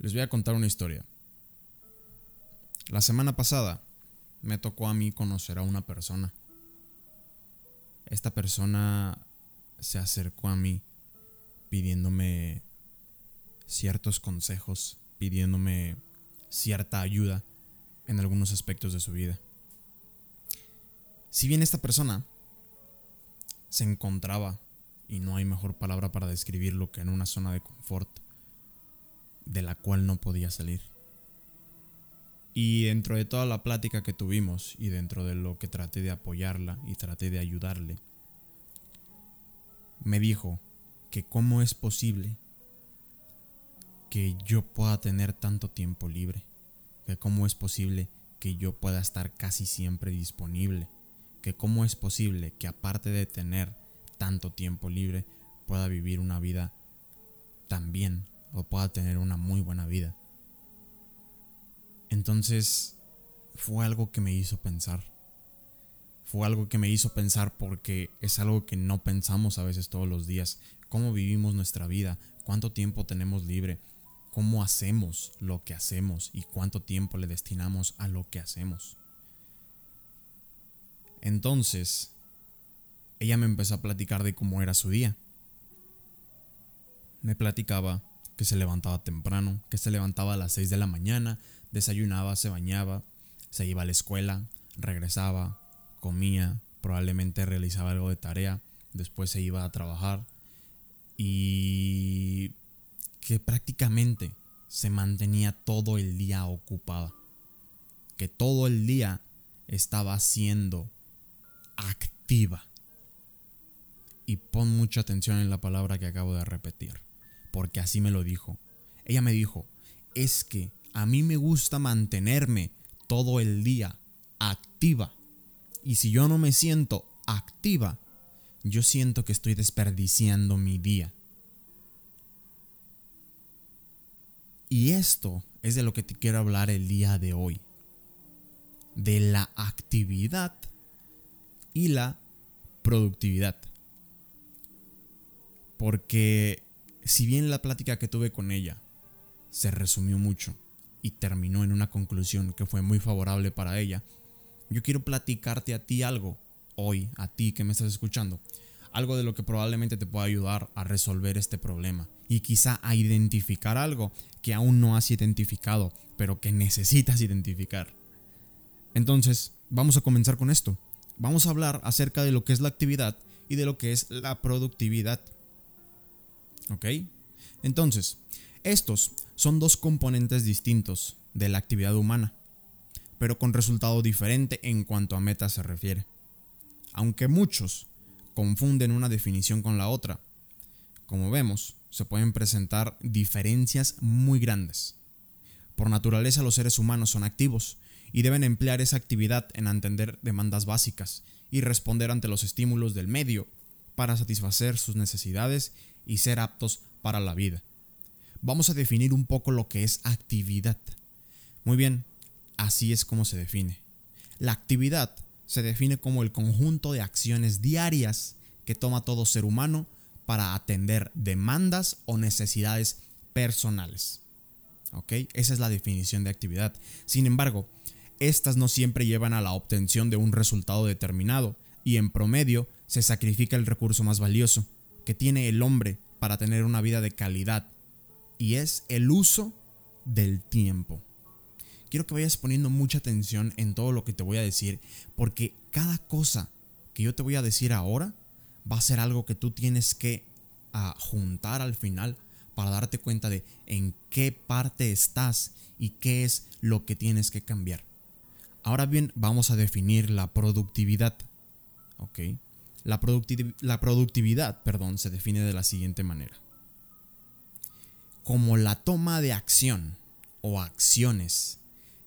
Les voy a contar una historia. La semana pasada me tocó a mí conocer a una persona. Esta persona se acercó a mí pidiéndome ciertos consejos, pidiéndome cierta ayuda en algunos aspectos de su vida. Si bien esta persona se encontraba, y no hay mejor palabra para describirlo que en una zona de confort, de la cual no podía salir. Y dentro de toda la plática que tuvimos y dentro de lo que traté de apoyarla y traté de ayudarle, me dijo que cómo es posible que yo pueda tener tanto tiempo libre, que cómo es posible que yo pueda estar casi siempre disponible, que cómo es posible que aparte de tener tanto tiempo libre pueda vivir una vida tan bien o pueda tener una muy buena vida. Entonces fue algo que me hizo pensar. Fue algo que me hizo pensar porque es algo que no pensamos a veces todos los días. Cómo vivimos nuestra vida, cuánto tiempo tenemos libre, cómo hacemos lo que hacemos y cuánto tiempo le destinamos a lo que hacemos. Entonces, ella me empezó a platicar de cómo era su día. Me platicaba que se levantaba temprano, que se levantaba a las 6 de la mañana, desayunaba, se bañaba, se iba a la escuela, regresaba, comía, probablemente realizaba algo de tarea, después se iba a trabajar y que prácticamente se mantenía todo el día ocupada, que todo el día estaba siendo activa. Y pon mucha atención en la palabra que acabo de repetir porque así me lo dijo. Ella me dijo, es que a mí me gusta mantenerme todo el día activa. Y si yo no me siento activa, yo siento que estoy desperdiciando mi día. Y esto es de lo que te quiero hablar el día de hoy. De la actividad y la productividad. Porque si bien la plática que tuve con ella se resumió mucho y terminó en una conclusión que fue muy favorable para ella, yo quiero platicarte a ti algo, hoy, a ti que me estás escuchando, algo de lo que probablemente te pueda ayudar a resolver este problema y quizá a identificar algo que aún no has identificado, pero que necesitas identificar. Entonces, vamos a comenzar con esto. Vamos a hablar acerca de lo que es la actividad y de lo que es la productividad. ¿Ok? Entonces, estos son dos componentes distintos de la actividad humana, pero con resultado diferente en cuanto a meta se refiere. Aunque muchos confunden una definición con la otra, como vemos, se pueden presentar diferencias muy grandes. Por naturaleza los seres humanos son activos y deben emplear esa actividad en atender demandas básicas y responder ante los estímulos del medio para satisfacer sus necesidades y ser aptos para la vida. Vamos a definir un poco lo que es actividad. Muy bien, así es como se define. La actividad se define como el conjunto de acciones diarias que toma todo ser humano para atender demandas o necesidades personales. Esa es la definición de actividad. Sin embargo, estas no siempre llevan a la obtención de un resultado determinado y en promedio se sacrifica el recurso más valioso, que tiene el hombre para tener una vida de calidad y es el uso del tiempo. Quiero que vayas poniendo mucha atención en todo lo que te voy a decir porque cada cosa que yo te voy a decir ahora va a ser algo que tú tienes que ah, juntar al final para darte cuenta de en qué parte estás y qué es lo que tienes que cambiar. Ahora bien, vamos a definir la productividad. ¿Ok? La, productividad perdón, se define de la siguiente manera. Como la toma de acción o acciones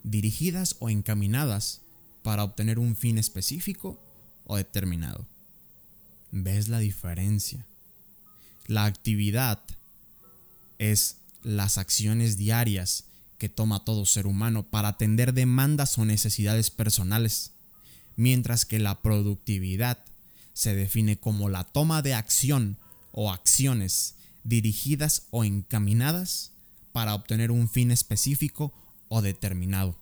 dirigidas o encaminadas para obtener un fin específico o determinado. ¿Ves la diferencia? La actividad es las acciones diarias que toma todo ser humano para atender demandas o necesidades personales, mientras que la productividad se define como la toma de acción o acciones dirigidas o encaminadas para obtener un fin específico o determinado.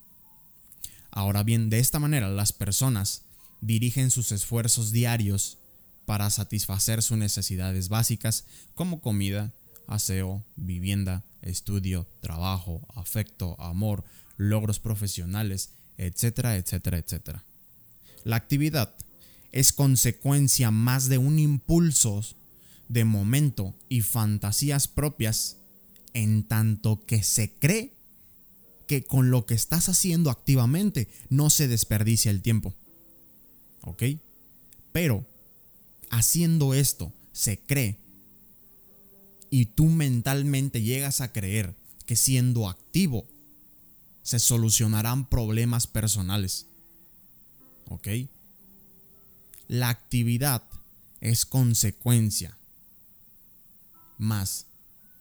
Ahora bien, de esta manera las personas dirigen sus esfuerzos diarios para satisfacer sus necesidades básicas como comida, aseo, vivienda, estudio, trabajo, afecto, amor, logros profesionales, etcétera, etcétera, etcétera. La actividad es consecuencia más de un impulso de momento y fantasías propias en tanto que se cree que con lo que estás haciendo activamente no se desperdicia el tiempo. ¿Ok? Pero haciendo esto se cree y tú mentalmente llegas a creer que siendo activo se solucionarán problemas personales. ¿Ok? La actividad es consecuencia más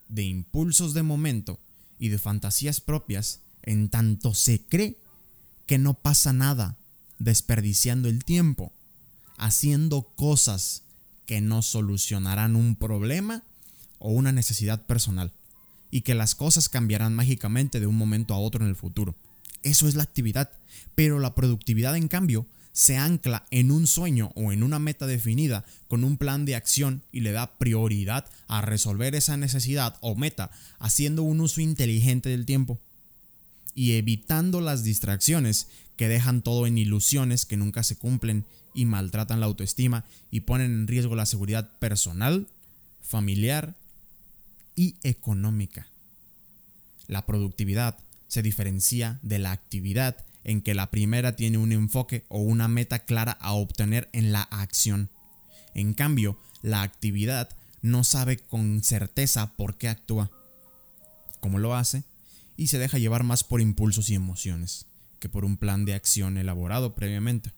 de impulsos de momento y de fantasías propias en tanto se cree que no pasa nada desperdiciando el tiempo, haciendo cosas que no solucionarán un problema o una necesidad personal y que las cosas cambiarán mágicamente de un momento a otro en el futuro. Eso es la actividad, pero la productividad en cambio se ancla en un sueño o en una meta definida con un plan de acción y le da prioridad a resolver esa necesidad o meta haciendo un uso inteligente del tiempo y evitando las distracciones que dejan todo en ilusiones que nunca se cumplen y maltratan la autoestima y ponen en riesgo la seguridad personal, familiar y económica. La productividad se diferencia de la actividad en que la primera tiene un enfoque o una meta clara a obtener en la acción. En cambio, la actividad no sabe con certeza por qué actúa, cómo lo hace, y se deja llevar más por impulsos y emociones que por un plan de acción elaborado previamente.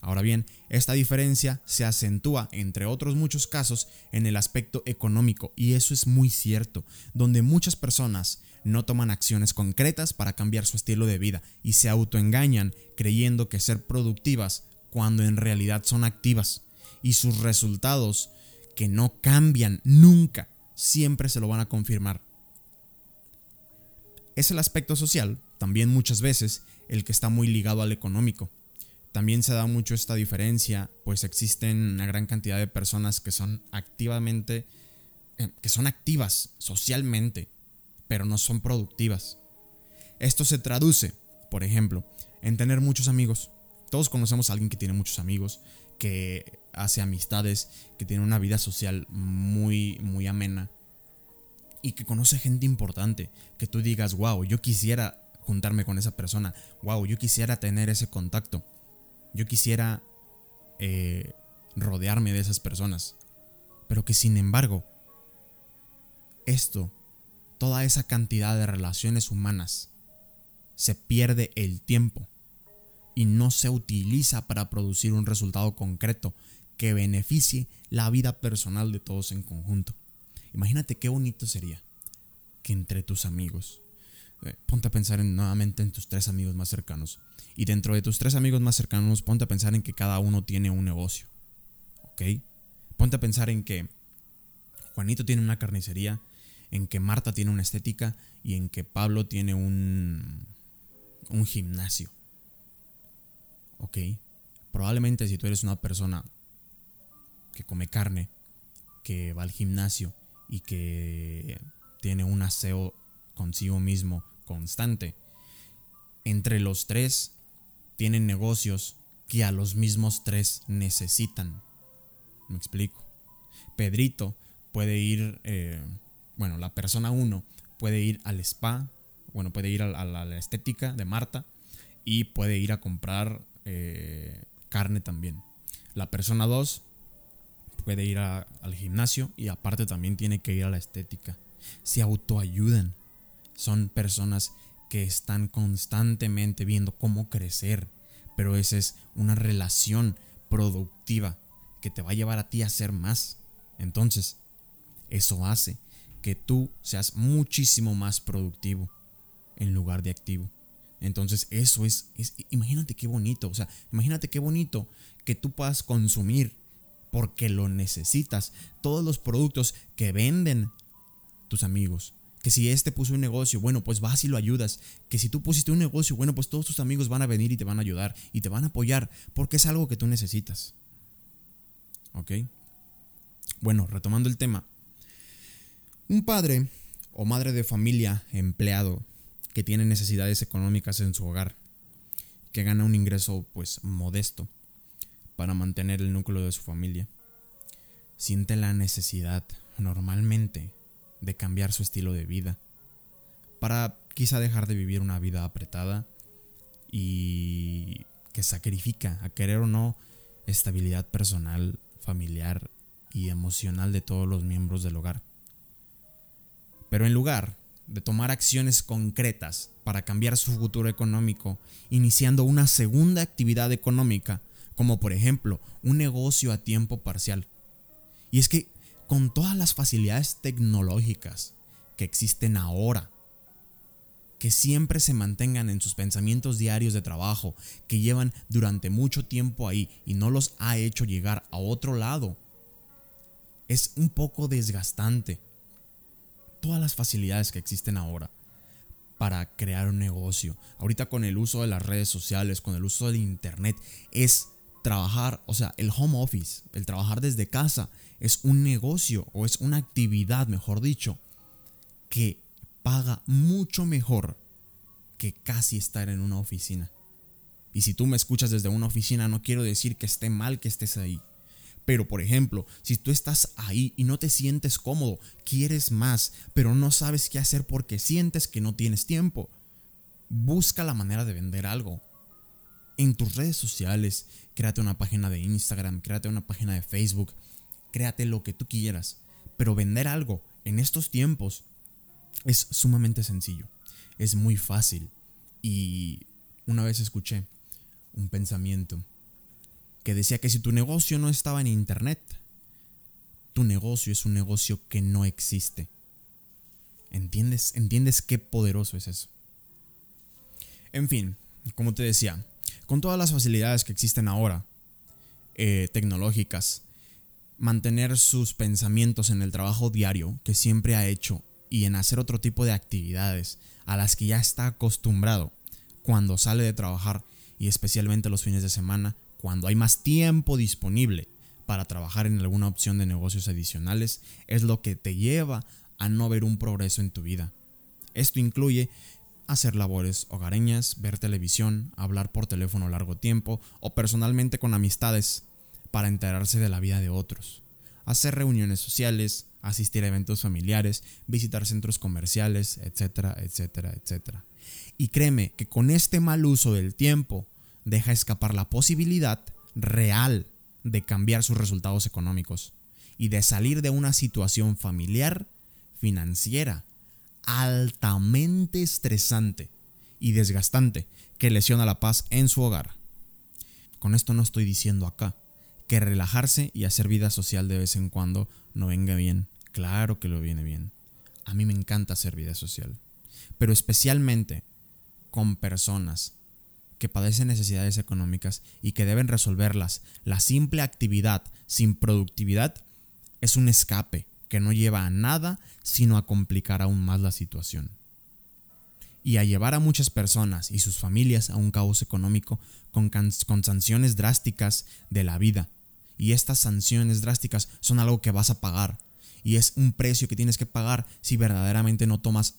Ahora bien, esta diferencia se acentúa, entre otros muchos casos, en el aspecto económico, y eso es muy cierto, donde muchas personas no toman acciones concretas para cambiar su estilo de vida y se autoengañan creyendo que ser productivas cuando en realidad son activas y sus resultados que no cambian nunca siempre se lo van a confirmar. Es el aspecto social, también muchas veces, el que está muy ligado al económico. También se da mucho esta diferencia, pues existen una gran cantidad de personas que son activamente, eh, que son activas socialmente, pero no son productivas. Esto se traduce, por ejemplo, en tener muchos amigos. Todos conocemos a alguien que tiene muchos amigos, que hace amistades, que tiene una vida social muy, muy amena y que conoce gente importante. Que tú digas, wow, yo quisiera juntarme con esa persona, wow, yo quisiera tener ese contacto, yo quisiera eh, rodearme de esas personas. Pero que sin embargo, esto toda esa cantidad de relaciones humanas, se pierde el tiempo y no se utiliza para producir un resultado concreto que beneficie la vida personal de todos en conjunto. Imagínate qué bonito sería que entre tus amigos, eh, ponte a pensar en, nuevamente en tus tres amigos más cercanos, y dentro de tus tres amigos más cercanos, ponte a pensar en que cada uno tiene un negocio, ¿ok? Ponte a pensar en que Juanito tiene una carnicería en que Marta tiene una estética y en que Pablo tiene un, un gimnasio. Ok. Probablemente si tú eres una persona que come carne, que va al gimnasio y que tiene un aseo consigo mismo constante, entre los tres tienen negocios que a los mismos tres necesitan. ¿Me explico? Pedrito puede ir eh, bueno, la persona 1 puede ir al spa, bueno, puede ir a, la, estética de Marta y puede ir a comprar eh, carne también. La persona 2 puede ir al gimnasio y aparte también tiene que ir a la estética. Se autoayudan. Son personas que están constantemente viendo cómo crecer, pero esa es una relación productiva que te va a llevar a ti a hacer más. Entonces, eso hace que tú seas muchísimo más productivo en lugar de activo. Entonces eso es, imagínate qué bonito, o sea, imagínate qué bonito que tú puedas consumir porque lo necesitas. Todos los productos que venden tus amigos, Que si este puso un negocio, bueno, pues vas y lo ayudas. Que si tú pusiste un negocio, bueno, pues todos tus amigos van a venir y te van a ayudar y te van a apoyar porque es algo que tú necesitas. ¿Ok? Bueno, retomando el tema. Un padre o madre de familia, empleado, que tiene necesidades económicas en su hogar, que gana un ingreso pues modesto para mantener el núcleo de su familia, siente la necesidad normalmente de cambiar su estilo de vida, para quizá dejar de vivir una vida apretada y que sacrifica, a querer o no, estabilidad personal, familiar y emocional de todos los miembros del hogar. Pero en lugar de tomar acciones concretas para cambiar su futuro económico, iniciando una segunda actividad económica, como por ejemplo un negocio a tiempo parcial. Y es que con todas las facilidades tecnológicas que existen ahora, que siempre se mantengan en sus pensamientos diarios de trabajo, que llevan durante mucho tiempo ahí y no los ha hecho llegar a otro lado, es un poco desgastante. Todas las facilidades que existen ahora para crear un negocio, ahorita con el uso de las redes sociales, con el uso del internet, es trabajar, o sea, el home office, el trabajar desde casa, es un negocio o es una actividad, mejor dicho, que paga mucho mejor que casi estar en una oficina. Y si tú me escuchas desde una oficina, no quiero decir que esté mal que estés ahí. Pero por ejemplo, si tú estás ahí y no te sientes cómodo, quieres más, pero no sabes qué hacer porque sientes que no tienes tiempo, busca la manera de vender algo. En tus redes sociales, créate una página de Instagram, créate una página de Facebook, créate lo que tú quieras, pero vender algo en estos tiempos es sumamente sencillo, es muy fácil. Y una vez escuché un pensamiento que decía que si tu negocio no estaba en internet, tu negocio es un negocio que no existe. ¿Entiendes? ¿Entiendes qué poderoso es eso? En fin, como te decía, con todas las facilidades que existen ahora, eh, tecnológicas, mantener sus pensamientos en el trabajo diario que siempre ha hecho y en hacer otro tipo de actividades a las que ya está acostumbrado cuando sale de trabajar y especialmente los fines de semana, cuando hay más tiempo disponible para trabajar en alguna opción de negocios adicionales, es lo que te lleva a no ver un progreso en tu vida. Esto incluye hacer labores hogareñas, ver televisión, hablar por teléfono largo tiempo o personalmente con amistades, para enterarse de la vida de otros, hacer reuniones sociales, asistir a eventos familiares, visitar centros comerciales, etcétera, etcétera, etcétera. Y créeme que con este mal uso del tiempo deja escapar la posibilidad real de cambiar sus resultados económicos y de salir de una situación familiar, financiera, altamente estresante y desgastante que lesiona la paz en su hogar. Con esto no estoy diciendo acá que relajarse y hacer vida social de vez en cuando no venga bien. Claro que lo viene bien. A mí me encanta hacer vida social. Pero especialmente con personas que padecen necesidades económicas y que deben resolverlas. La simple actividad sin productividad es un escape que no lleva a nada sino a complicar aún más la situación. Y a llevar a muchas personas y sus familias a un caos económico con, con sanciones drásticas de la vida y estas sanciones drásticas son algo que vas a pagar. Y es un precio que tienes que pagar si verdaderamente no tomas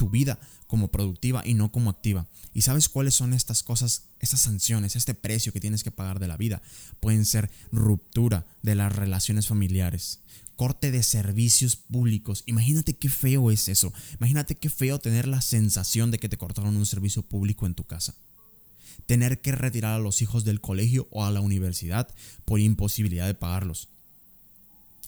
tu vida como productiva y no como activa. ¿Y sabes cuáles son estas cosas, estas sanciones, este precio que tienes que pagar de la vida? Pueden ser ruptura de las relaciones familiares, corte de servicios públicos. Imagínate qué feo es eso. Imagínate qué feo tener la sensación de que te cortaron un servicio público en tu casa tener que retirar a los hijos del colegio o a la universidad por imposibilidad de pagarlos.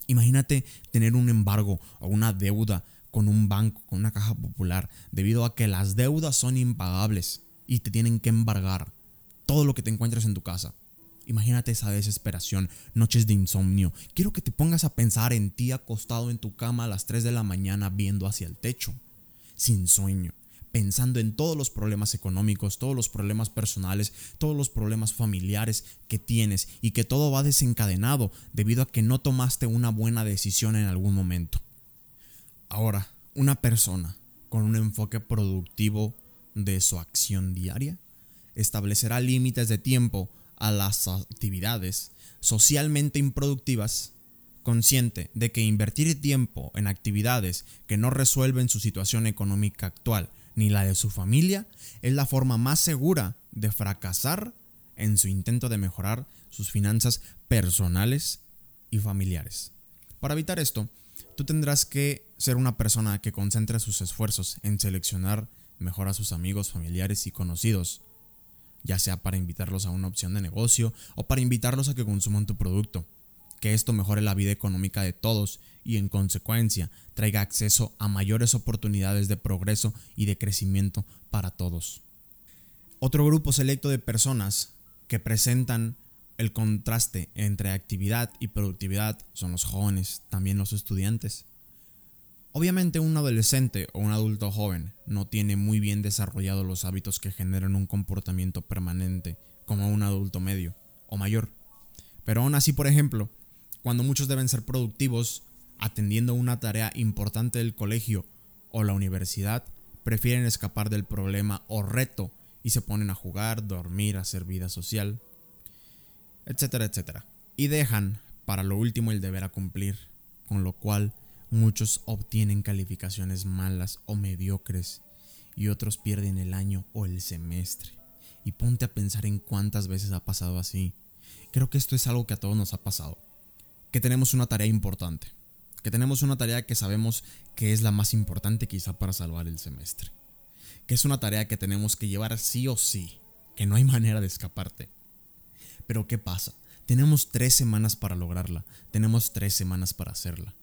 Imagínate tener un embargo o una deuda con un banco, con una caja popular, debido a que las deudas son impagables y te tienen que embargar todo lo que te encuentres en tu casa. Imagínate esa desesperación, noches de insomnio. Quiero que te pongas a pensar en ti acostado en tu cama a las 3 de la mañana viendo hacia el techo, sin sueño pensando en todos los problemas económicos, todos los problemas personales, todos los problemas familiares que tienes y que todo va desencadenado debido a que no tomaste una buena decisión en algún momento. Ahora, Una persona con un enfoque productivo de su acción diaria establecerá límites de tiempo a las actividades socialmente improductivas, consciente de que invertir tiempo en actividades que no resuelven su situación económica actual ni la de su familia es la forma más segura de fracasar en su intento de mejorar sus finanzas personales y familiares. Para evitar esto, tú tendrás que ser una persona que concentre sus esfuerzos en seleccionar mejor a sus amigos, familiares y conocidos, ya sea para invitarlos a una opción de negocio o para invitarlos a que consuman tu producto. Que esto mejore la vida económica de todos y en consecuencia traiga acceso a mayores oportunidades de progreso y de crecimiento para todos. Otro grupo selecto de personas que presentan el contraste entre actividad y productividad son los jóvenes, también los estudiantes. Obviamente un adolescente o un adulto joven no tiene muy bien desarrollados los hábitos que generan un comportamiento permanente como un adulto medio o mayor. Pero aún así, por ejemplo, cuando muchos deben ser productivos atendiendo una tarea importante del colegio o la universidad, prefieren escapar del problema o reto y se ponen a jugar, dormir, hacer vida social, etcétera, etcétera. Y dejan para lo último el deber a cumplir, con lo cual Muchos obtienen calificaciones malas o mediocres y otros pierden el año o el semestre. Y ponte a pensar en cuántas veces ha pasado así. Creo que esto es algo que a todos nos ha pasado. Que tenemos una tarea importante. Que tenemos una tarea que sabemos que es la más importante quizá para salvar el semestre. Que es una tarea que tenemos que llevar sí o sí. Que no hay manera de escaparte. Pero ¿qué pasa? Tenemos tres semanas para lograrla. Tenemos tres semanas para hacerla.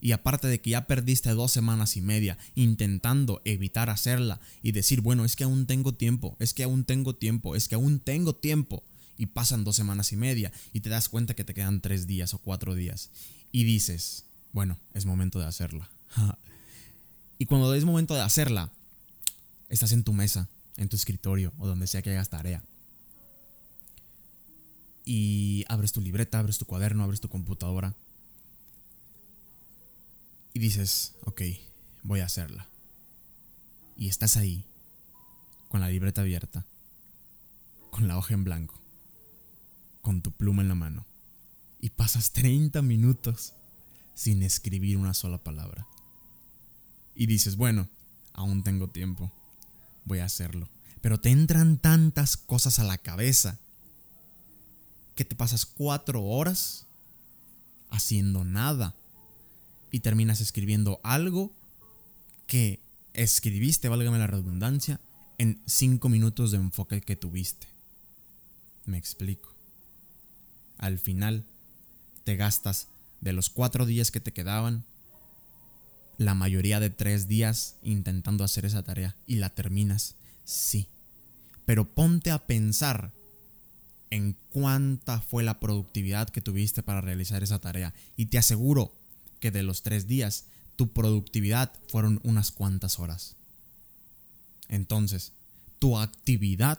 Y aparte de que ya perdiste dos semanas y media intentando evitar hacerla y decir, bueno, es que aún tengo tiempo, es que aún tengo tiempo, es que aún tengo tiempo. Y pasan dos semanas y media y te das cuenta que te quedan tres días o cuatro días. Y dices, bueno, es momento de hacerla. y cuando es momento de hacerla, estás en tu mesa, en tu escritorio o donde sea que hagas tarea. Y abres tu libreta, abres tu cuaderno, abres tu computadora y dices, ok, voy a hacerla. Y estás ahí, con la libreta abierta, con la hoja en blanco, con tu pluma en la mano, y pasas 30 minutos sin escribir una sola palabra. Y dices, bueno, aún tengo tiempo, voy a hacerlo. Pero te entran tantas cosas a la cabeza que te pasas cuatro horas haciendo nada y terminas escribiendo algo que escribiste, válgame la redundancia, en cinco minutos de enfoque que tuviste. Me explico. Al final, te gastas de los cuatro días que te quedaban, la mayoría de tres días intentando hacer esa tarea y la terminas, sí. Pero ponte a pensar en cuánta fue la productividad que tuviste para realizar esa tarea y te aseguro que de los tres días tu productividad fueron unas cuantas horas. Entonces, tu actividad,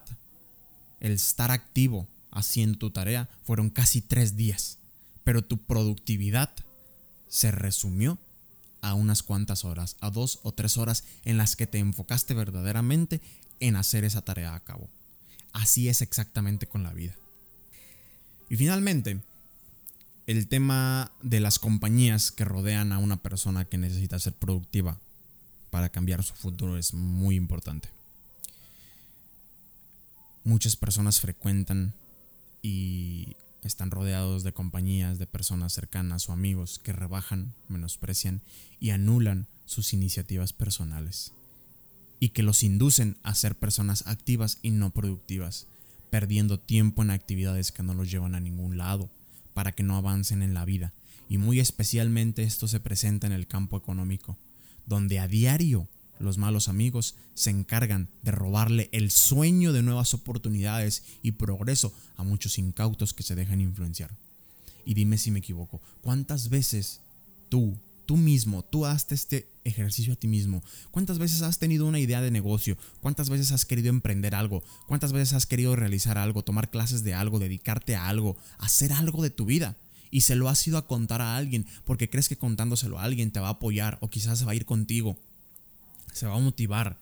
el estar activo haciendo tu tarea, fueron casi tres días, pero tu productividad se resumió a unas cuantas horas, a dos o tres horas en las que te enfocaste verdaderamente en hacer esa tarea a cabo. Así es exactamente con la vida. Y finalmente, el tema de las compañías que rodean a una persona que necesita ser productiva para cambiar su futuro es muy importante. Muchas personas frecuentan y están rodeados de compañías, de personas cercanas o amigos que rebajan, menosprecian y anulan sus iniciativas personales y que los inducen a ser personas activas y no productivas, perdiendo tiempo en actividades que no los llevan a ningún lado para que no avancen en la vida. Y muy especialmente esto se presenta en el campo económico, donde a diario los malos amigos se encargan de robarle el sueño de nuevas oportunidades y progreso a muchos incautos que se dejan influenciar. Y dime si me equivoco, ¿cuántas veces tú, tú mismo, tú haces este ejercicio a ti mismo? ¿Cuántas veces has tenido una idea de negocio? ¿Cuántas veces has querido emprender algo? ¿Cuántas veces has querido realizar algo, tomar clases de algo, dedicarte a algo, hacer algo de tu vida? y se lo has ido a contar a alguien porque crees que contándoselo a alguien te va a apoyar o quizás se va a ir contigo, se va a motivar.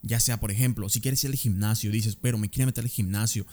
Ya sea, por ejemplo, si quieres ir al gimnasio, dices, pero me quiero meter al gimnasio,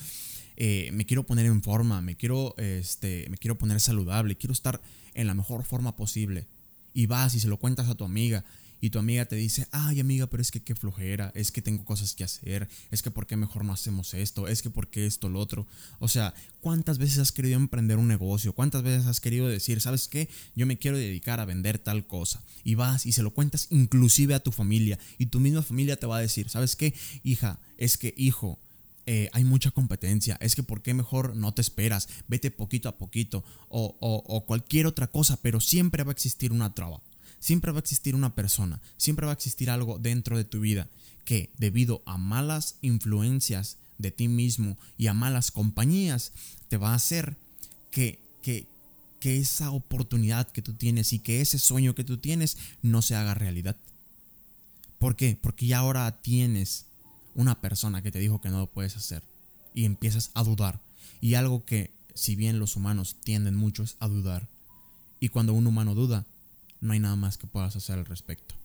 eh, me quiero poner en forma, me quiero, este, me quiero poner saludable, quiero estar en la mejor forma posible. Y vas y se lo cuentas a tu amiga y tu amiga te dice, ay amiga, pero es que qué flojera, es que tengo cosas que hacer, es que por qué mejor no hacemos esto, es que por qué esto, lo otro. O sea, ¿cuántas veces has querido emprender un negocio? ¿Cuántas veces has querido decir, sabes qué? Yo me quiero dedicar a vender tal cosa. Y vas y se lo cuentas inclusive a tu familia y tu misma familia te va a decir, ¿sabes qué? Hija, es que hijo, eh, hay mucha competencia, es que por qué mejor no te esperas, vete poquito a poquito o, cualquier otra cosa, pero siempre va a existir una traba siempre va a existir una persona, siempre va a existir algo dentro de tu vida que debido a malas influencias de ti mismo y a malas compañías te va a hacer que, que, que esa oportunidad que tú tienes y que ese sueño que tú tienes no se haga realidad. ¿Por qué? Porque ya ahora tienes una persona que te dijo que no lo puedes hacer y empiezas a dudar. Y algo que, si bien los humanos tienden mucho, es a dudar. Y cuando un humano duda, no hay nada más que puedas hacer al respecto.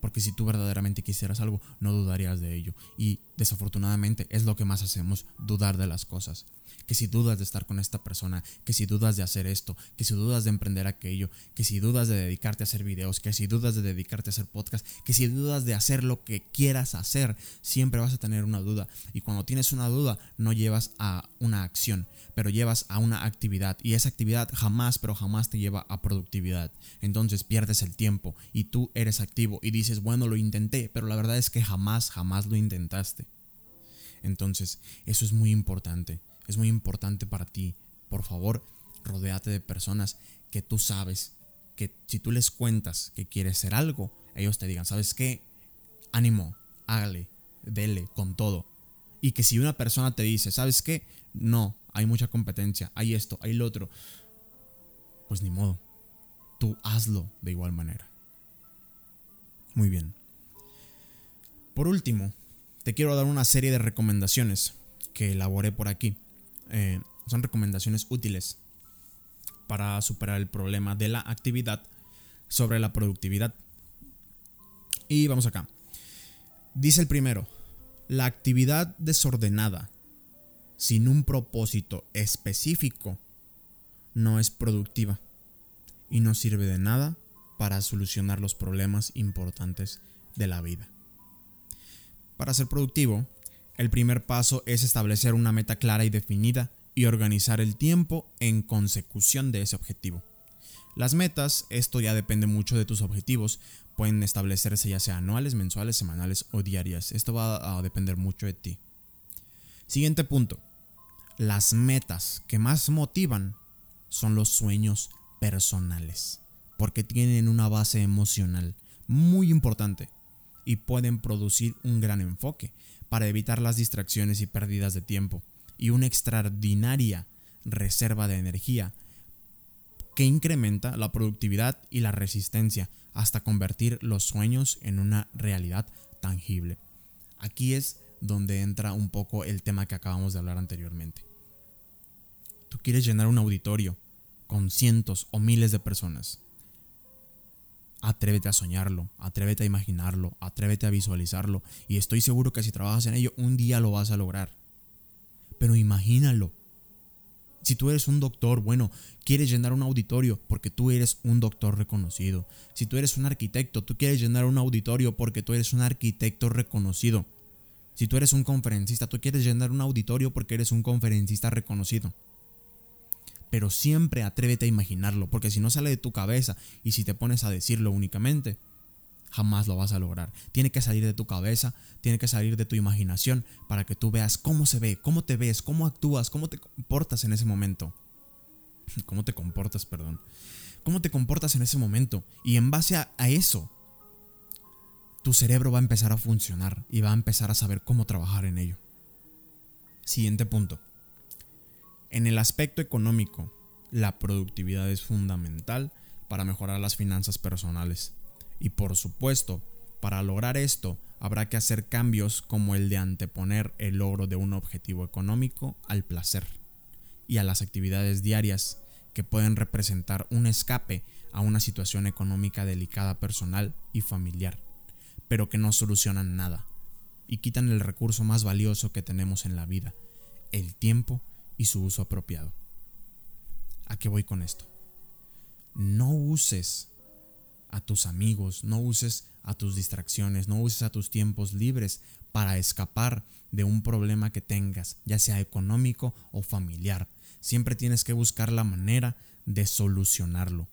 Porque si tú verdaderamente quisieras algo, no dudarías de ello. Y desafortunadamente es lo que más hacemos, dudar de las cosas. Que si dudas de estar con esta persona, que si dudas de hacer esto, que si dudas de emprender aquello, que si dudas de dedicarte a hacer videos, que si dudas de dedicarte a hacer podcast, que si dudas de hacer lo que quieras hacer, siempre vas a tener una duda. Y cuando tienes una duda, no llevas a una acción, pero llevas a una actividad. Y esa actividad jamás, pero jamás te lleva a productividad. Entonces pierdes el tiempo y tú eres activo y dices, bueno, lo intenté, pero la verdad es que jamás, jamás lo intentaste. Entonces, eso es muy importante. Es muy importante para ti. Por favor, rodéate de personas que tú sabes que si tú les cuentas que quieres ser algo, ellos te digan, ¿sabes qué? Ánimo, hágale, dele, con todo. Y que si una persona te dice, ¿sabes qué? No, hay mucha competencia, hay esto, hay lo otro. Pues ni modo. Tú hazlo de igual manera. Muy bien. Por último, te quiero dar una serie de recomendaciones que elaboré por aquí. Eh, son recomendaciones útiles para superar el problema de la actividad sobre la productividad. Y vamos acá. Dice el primero, la actividad desordenada sin un propósito específico no es productiva y no sirve de nada para solucionar los problemas importantes de la vida. Para ser productivo, el primer paso es establecer una meta clara y definida y organizar el tiempo en consecución de ese objetivo. Las metas, esto ya depende mucho de tus objetivos, pueden establecerse ya sea anuales, mensuales, semanales o diarias. Esto va a depender mucho de ti. Siguiente punto. Las metas que más motivan son los sueños personales, porque tienen una base emocional muy importante y pueden producir un gran enfoque para evitar las distracciones y pérdidas de tiempo y una extraordinaria reserva de energía que incrementa la productividad y la resistencia hasta convertir los sueños en una realidad tangible. Aquí es donde entra un poco el tema que acabamos de hablar anteriormente. Tú quieres llenar un auditorio con cientos o miles de personas Atrévete a soñarlo, atrévete a imaginarlo, atrévete a visualizarlo y estoy seguro que si trabajas en ello un día lo vas a lograr. Pero imagínalo. Si tú eres un doctor, bueno, quieres llenar un auditorio porque tú eres un doctor reconocido. Si tú eres un arquitecto, tú quieres llenar un auditorio porque tú eres un arquitecto reconocido. Si tú eres un conferencista, tú quieres llenar un auditorio porque eres un conferencista reconocido pero siempre atrévete a imaginarlo, porque si no sale de tu cabeza y si te pones a decirlo únicamente, jamás lo vas a lograr. Tiene que salir de tu cabeza, tiene que salir de tu imaginación para que tú veas cómo se ve, cómo te ves, cómo actúas, cómo te comportas en ese momento. ¿Cómo te comportas, perdón? ¿Cómo te comportas en ese momento? Y en base a, a eso, tu cerebro va a empezar a funcionar y va a empezar a saber cómo trabajar en ello. Siguiente punto. En el aspecto económico, la productividad es fundamental para mejorar las finanzas personales. Y por supuesto, para lograr esto, habrá que hacer cambios como el de anteponer el logro de un objetivo económico al placer y a las actividades diarias que pueden representar un escape a una situación económica delicada personal y familiar, pero que no solucionan nada y quitan el recurso más valioso que tenemos en la vida, el tiempo y su uso apropiado. ¿A qué voy con esto? No uses a tus amigos, no uses a tus distracciones, no uses a tus tiempos libres para escapar de un problema que tengas, ya sea económico o familiar. Siempre tienes que buscar la manera de solucionarlo.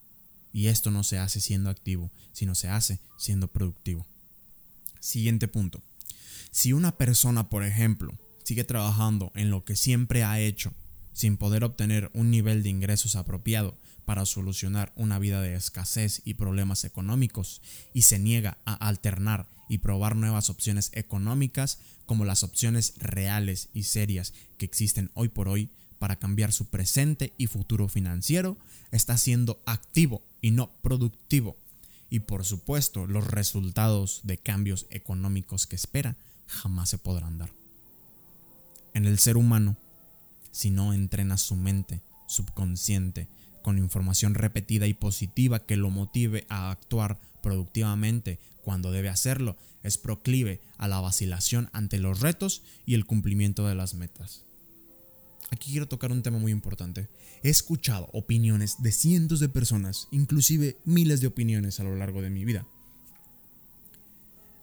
Y esto no se hace siendo activo, sino se hace siendo productivo. Siguiente punto. Si una persona, por ejemplo, sigue trabajando en lo que siempre ha hecho, sin poder obtener un nivel de ingresos apropiado para solucionar una vida de escasez y problemas económicos, y se niega a alternar y probar nuevas opciones económicas como las opciones reales y serias que existen hoy por hoy para cambiar su presente y futuro financiero, está siendo activo y no productivo. Y por supuesto, los resultados de cambios económicos que espera jamás se podrán dar. En el ser humano, si no entrena su mente subconsciente con información repetida y positiva que lo motive a actuar productivamente cuando debe hacerlo, es proclive a la vacilación ante los retos y el cumplimiento de las metas. Aquí quiero tocar un tema muy importante. He escuchado opiniones de cientos de personas, inclusive miles de opiniones a lo largo de mi vida,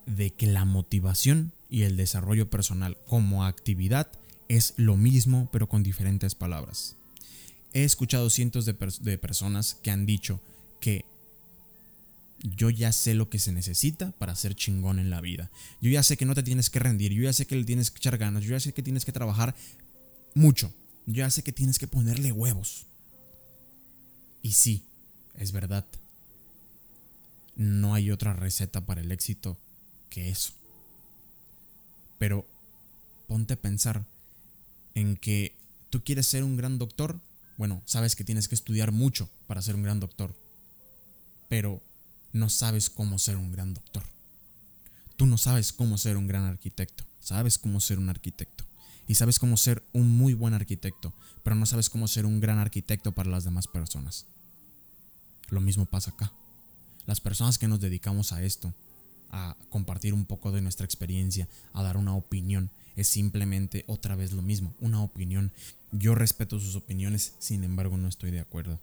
de que la motivación y el desarrollo personal como actividad es lo mismo pero con diferentes palabras. He escuchado cientos de, personas que han dicho que yo ya sé lo que se necesita para ser chingón en la vida. Yo ya sé que no te tienes que rendir, yo ya sé que le tienes que echar ganas, yo ya sé que tienes que trabajar mucho. Yo ya sé que tienes que ponerle huevos. Y sí, es verdad. No hay otra receta para el éxito que eso. Pero ponte a pensar en que tú quieres ser un gran doctor. Bueno, sabes que tienes que estudiar mucho para ser un gran doctor. Pero no sabes cómo ser un gran doctor. Tú no sabes cómo ser un gran arquitecto. Sabes cómo ser un arquitecto y sabes cómo ser un muy buen arquitecto, pero no sabes cómo ser un gran arquitecto para las demás personas. Lo mismo pasa acá. Las personas que nos dedicamos a esto, a compartir un poco de nuestra experiencia, a dar una opinión, es simplemente otra vez lo mismo, una opinión. Yo respeto sus opiniones, sin embargo no estoy de acuerdo.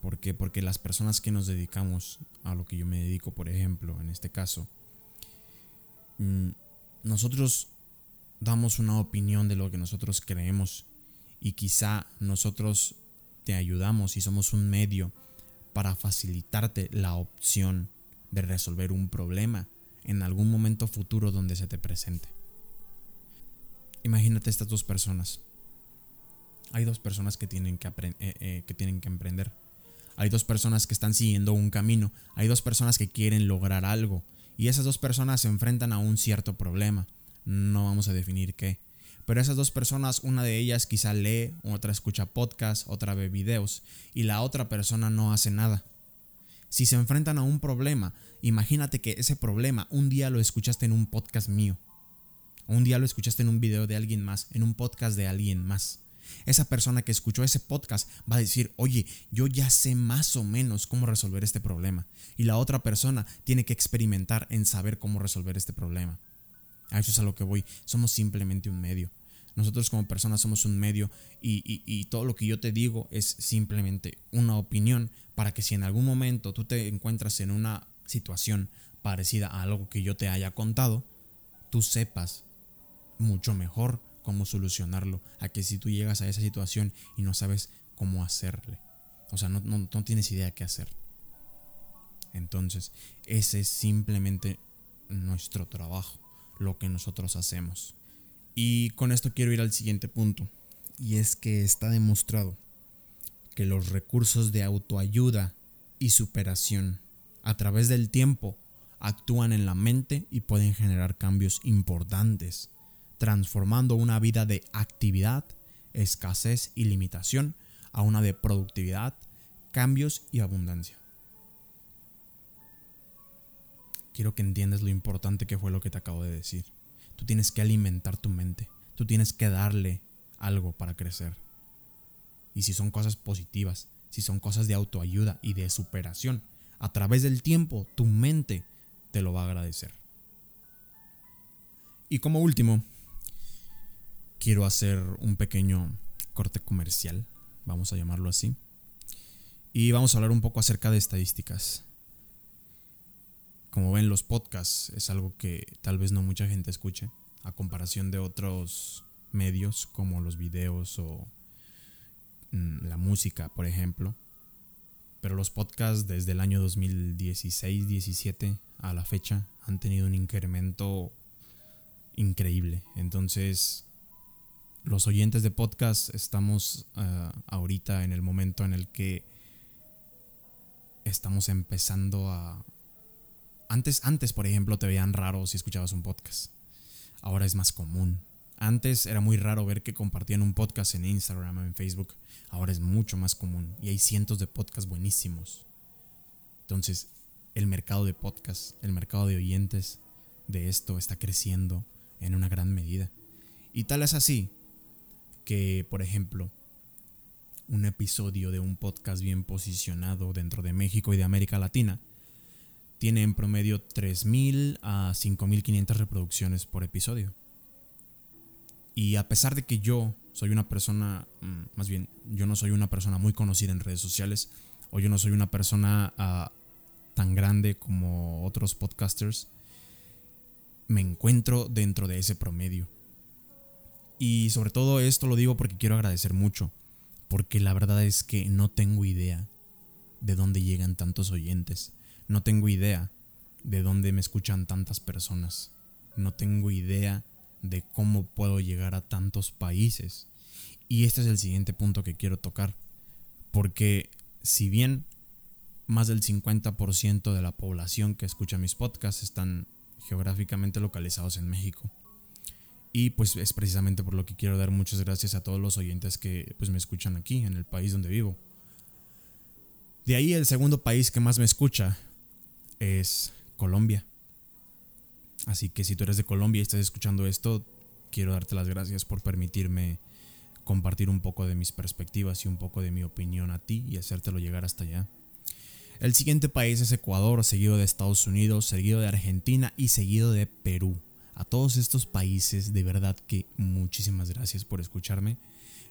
¿Por qué? Porque las personas que nos dedicamos a lo que yo me dedico, por ejemplo, en este caso, mm, nosotros damos una opinión de lo que nosotros creemos y quizá nosotros te ayudamos y somos un medio para facilitarte la opción de resolver un problema en algún momento futuro donde se te presente. Estas dos personas. Hay dos personas que tienen que, eh, eh, que tienen que emprender. Hay dos personas que están siguiendo un camino. Hay dos personas que quieren lograr algo. Y esas dos personas se enfrentan a un cierto problema no vamos a definir qué. Pero esas dos personas, una de ellas quizá lee, otra escucha podcast, otra ve videos y la otra persona no hace nada. Si se enfrentan a un problema, imagínate que ese problema un día lo escuchaste en un podcast mío. Un día lo escuchaste en un video de alguien más, en un podcast de alguien más. Esa persona que escuchó ese podcast va a decir, oye, yo ya sé más o menos cómo resolver este problema. Y la otra persona tiene que experimentar en saber cómo resolver este problema. A eso es a lo que voy. Somos simplemente un medio. Nosotros como personas somos un medio y, todo lo que yo te digo es simplemente una opinión para que si en algún momento tú te encuentras en una situación parecida a algo que yo te haya contado, tú sepas mucho mejor cómo solucionarlo a que si tú llegas a esa situación y no sabes cómo hacerle. O sea, no, no, tienes idea qué hacer. Entonces, ese es simplemente nuestro trabajo lo que nosotros hacemos. Y con esto quiero ir al siguiente punto, y es que está demostrado que los recursos de autoayuda y superación a través del tiempo actúan en la mente y pueden generar cambios importantes, transformando una vida de actividad, escasez y limitación a una de productividad, cambios y abundancia. quiero que entiendas lo importante que fue lo que te acabo de decir. Tú tienes que alimentar tu mente. Tú tienes que darle algo para crecer. Y si son cosas positivas, si son cosas de autoayuda y de superación, a través del tiempo tu mente te lo va a agradecer. Y como último, quiero hacer un pequeño corte comercial, vamos a llamarlo así. Y vamos a hablar un poco acerca de estadísticas. Como ven, los podcasts es algo que tal vez no mucha gente escuche, a comparación de otros medios como los videos o mm, la música, por ejemplo. Pero los podcasts desde el año 2016-17 a la fecha han tenido un incremento increíble. Entonces, los oyentes de podcast estamos ah, ahorita en el momento en el que estamos empezando a... Antes, antes, por ejemplo, te veían raro si escuchabas un podcast. Ahora es más común. Antes era muy raro ver que compartían un podcast en Instagram o en Facebook. Ahora es mucho más común y hay cientos de podcasts buenísimos. Entonces, el mercado de podcasts, el mercado de oyentes de esto está creciendo en una gran medida. Y tal es así que, por ejemplo, un episodio de un podcast bien posicionado dentro de México y de América Latina tiene en promedio 3.000 a 5.500 reproducciones por episodio. Y a pesar de que yo soy una persona, mm, más bien, yo no soy una persona muy conocida en redes sociales, o yo no soy una persona ah, tan grande como otros podcasters, me encuentro dentro de ese promedio. Y sobre todo esto lo digo porque quiero agradecer mucho porque la verdad es que no tengo idea de dónde llegan tantos oyentes. No tengo idea de dónde me escuchan tantas personas. No tengo idea de cómo puedo llegar a tantos países. Y este es el siguiente punto que quiero tocar. Porque si bien más del 50% de la población que escucha mis podcasts están geográficamente localizados en México, y pues es precisamente por lo que quiero dar muchas gracias a todos los oyentes que pues me escuchan aquí, en el país donde vivo. De ahí el segundo país que más me escucha es Colombia. Así que si tú eres de Colombia y estás escuchando esto, quiero darte las gracias por permitirme compartir un poco de mis perspectivas y un poco de mi opinión a ti y hacértelo llegar hasta allá. El siguiente país es Ecuador, seguido de Estados Unidos, seguido de Argentina y seguido de Perú a todos estos países, de verdad que muchísimas gracias por escucharme.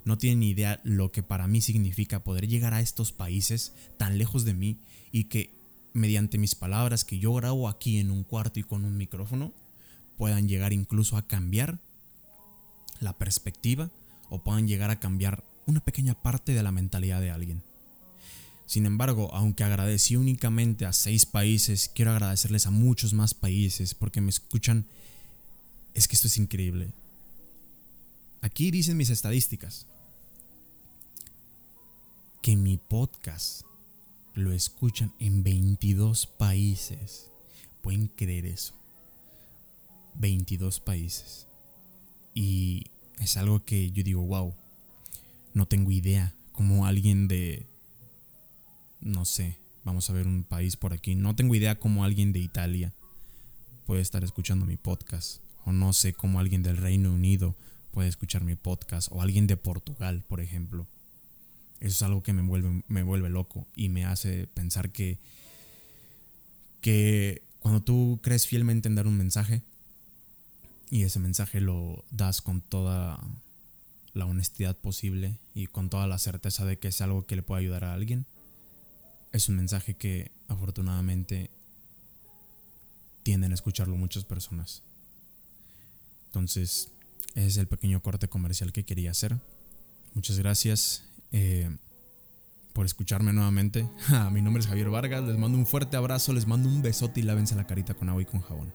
No tienen ni idea lo que para mí significa poder llegar a estos países tan lejos de mí y que mediante mis palabras que yo grabo aquí en un cuarto y con un micrófono puedan llegar incluso a cambiar la perspectiva o puedan llegar a cambiar una pequeña parte de la mentalidad de alguien. Sin embargo, aunque agradecí únicamente a seis países, quiero agradecerles a muchos más países porque me escuchan es que esto es increíble. Aquí dicen mis estadísticas que mi podcast lo escuchan en 22 países. Pueden creer eso. 22 países. Y es algo que yo digo, wow, no tengo idea. Como alguien de, no sé, vamos a ver un país por aquí. No tengo idea cómo alguien de Italia puede estar escuchando mi podcast no sé cómo alguien del Reino Unido puede escuchar mi podcast o alguien de Portugal, por ejemplo. Eso es algo que me vuelve, me vuelve loco y me hace pensar que, que cuando tú crees fielmente en dar un mensaje y ese mensaje lo das con toda la honestidad posible y con toda la certeza de que es algo que le puede ayudar a alguien, es un mensaje que afortunadamente tienden a escucharlo muchas personas. Entonces, ese es el pequeño corte comercial que quería hacer. Muchas gracias eh, por escucharme nuevamente. Mi nombre es Javier Vargas, les mando un fuerte abrazo, les mando un besote y lávense la carita con agua y con jabón.